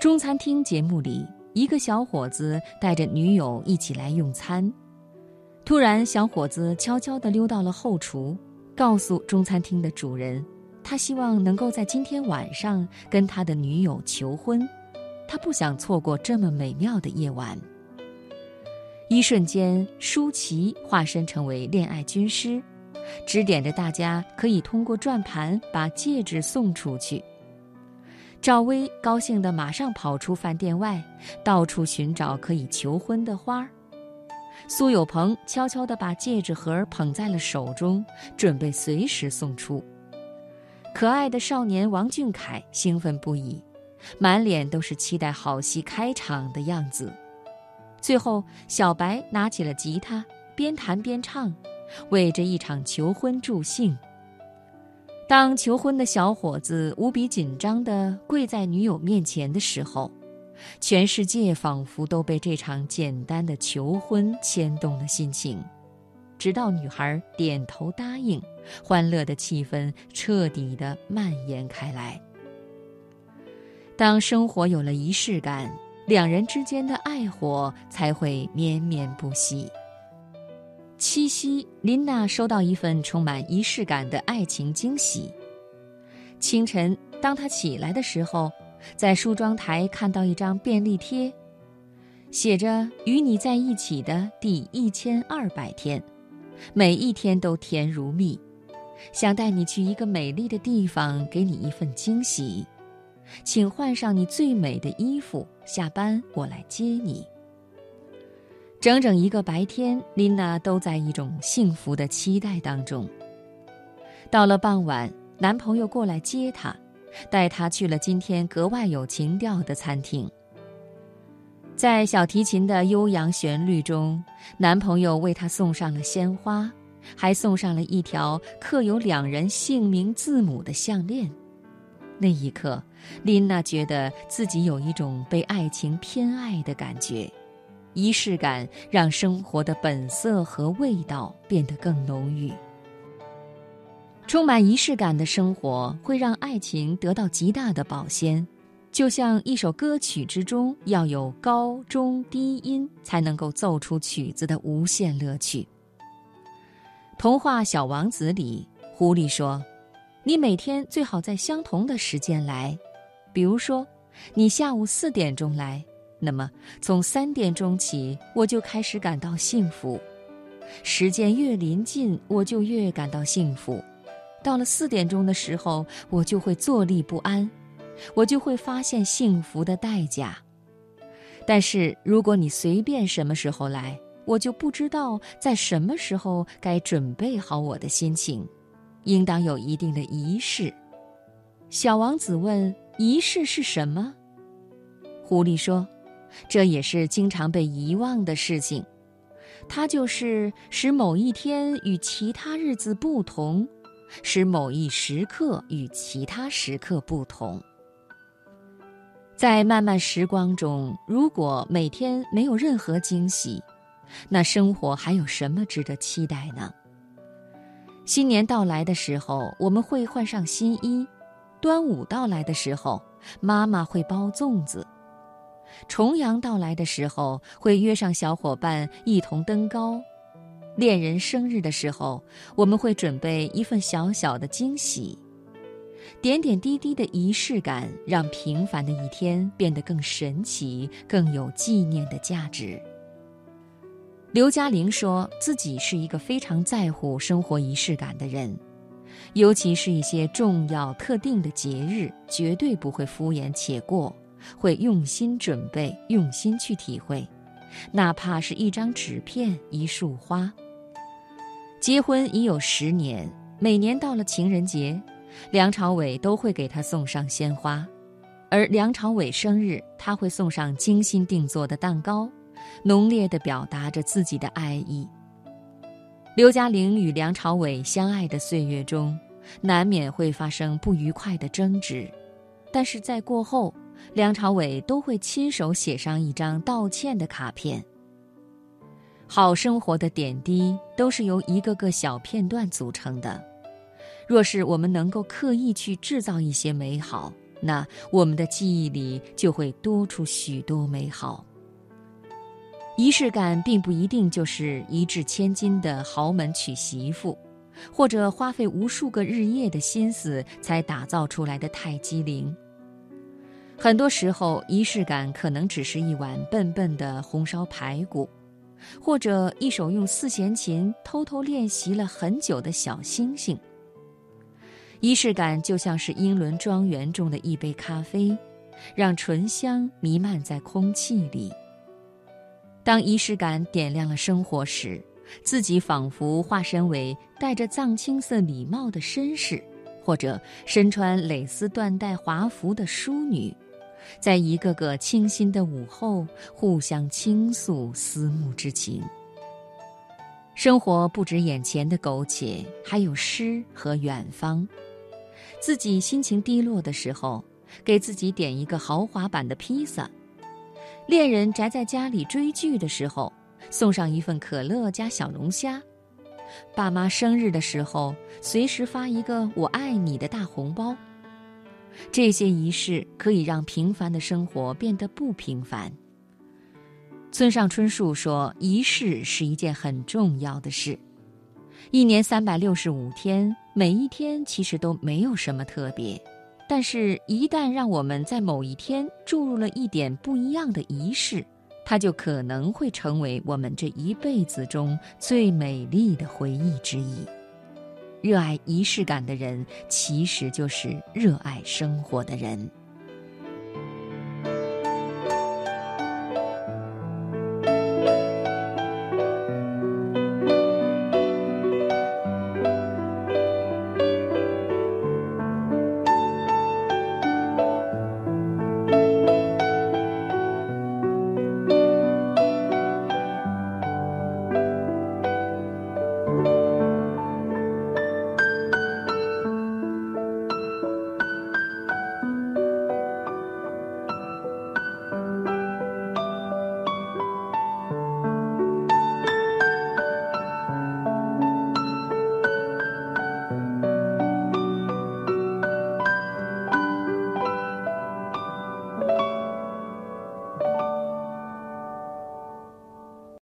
中餐厅节目里，一个小伙子带着女友一起来用餐，突然，小伙子悄悄地溜到了后厨，告诉中餐厅的主人，他希望能够在今天晚上跟他的女友求婚，他不想错过这么美妙的夜晚。一瞬间，舒淇化身成为恋爱军师，指点着大家可以通过转盘把戒指送出去。赵薇高兴地马上跑出饭店外，到处寻找可以求婚的花儿。苏有朋悄悄地把戒指盒捧在了手中，准备随时送出。可爱的少年王俊凯兴奋不已，满脸都是期待好戏开场的样子。最后，小白拿起了吉他，边弹边唱，为这一场求婚助兴。当求婚的小伙子无比紧张地跪在女友面前的时候，全世界仿佛都被这场简单的求婚牵动了心情。直到女孩点头答应，欢乐的气氛彻底地蔓延开来。当生活有了仪式感。两人之间的爱火才会绵绵不息。七夕，琳娜收到一份充满仪式感的爱情惊喜。清晨，当她起来的时候，在梳妆台看到一张便利贴，写着“与你在一起的第一千二百天，每一天都甜如蜜，想带你去一个美丽的地方，给你一份惊喜。”请换上你最美的衣服，下班我来接你。整整一个白天，琳娜都在一种幸福的期待当中。到了傍晚，男朋友过来接她，带她去了今天格外有情调的餐厅。在小提琴的悠扬旋律中，男朋友为她送上了鲜花，还送上了一条刻有两人姓名字母的项链。那一刻，琳娜觉得自己有一种被爱情偏爱的感觉，仪式感让生活的本色和味道变得更浓郁。充满仪式感的生活会让爱情得到极大的保鲜，就像一首歌曲之中要有高中低音才能够奏出曲子的无限乐趣。童话《小王子》里，狐狸说。你每天最好在相同的时间来，比如说，你下午四点钟来，那么从三点钟起我就开始感到幸福。时间越临近，我就越感到幸福。到了四点钟的时候，我就会坐立不安，我就会发现幸福的代价。但是如果你随便什么时候来，我就不知道在什么时候该准备好我的心情。应当有一定的仪式。小王子问：“仪式是什么？”狐狸说：“这也是经常被遗忘的事情。它就是使某一天与其他日子不同，使某一时刻与其他时刻不同。在漫漫时光中，如果每天没有任何惊喜，那生活还有什么值得期待呢？”新年到来的时候，我们会换上新衣；端午到来的时候，妈妈会包粽子；重阳到来的时候，会约上小伙伴一同登高；恋人生日的时候，我们会准备一份小小的惊喜。点点滴滴的仪式感，让平凡的一天变得更神奇，更有纪念的价值。刘嘉玲说自己是一个非常在乎生活仪式感的人，尤其是一些重要特定的节日，绝对不会敷衍且过，会用心准备，用心去体会，哪怕是一张纸片、一束花。结婚已有十年，每年到了情人节，梁朝伟都会给她送上鲜花，而梁朝伟生日，他会送上精心定做的蛋糕。浓烈地表达着自己的爱意。刘嘉玲与梁朝伟相爱的岁月中，难免会发生不愉快的争执，但是在过后，梁朝伟都会亲手写上一张道歉的卡片。好生活的点滴都是由一个个小片段组成的，若是我们能够刻意去制造一些美好，那我们的记忆里就会多出许多美好。仪式感并不一定就是一掷千金的豪门娶媳妇，或者花费无数个日夜的心思才打造出来的泰姬陵。很多时候，仪式感可能只是一碗笨笨的红烧排骨，或者一首用四弦琴偷偷练习了很久的小星星。仪式感就像是英伦庄园中的一杯咖啡，让醇香弥漫在空气里。当仪式感点亮了生活时，自己仿佛化身为戴着藏青色礼帽的绅士，或者身穿蕾丝缎带华服的淑女，在一个个清新的午后，互相倾诉思慕之情。生活不止眼前的苟且，还有诗和远方。自己心情低落的时候，给自己点一个豪华版的披萨；恋人宅在家里追剧的时候，送上一份可乐加小龙虾；爸妈生日的时候，随时发一个“我爱你”的大红包。这些仪式可以让平凡的生活变得不平凡。村上春树说：“仪式是一件很重要的事。”一年三百六十五天，每一天其实都没有什么特别，但是，一旦让我们在某一天注入了一点不一样的仪式，它就可能会成为我们这一辈子中最美丽的回忆之一。热爱仪式感的人，其实就是热爱生活的人。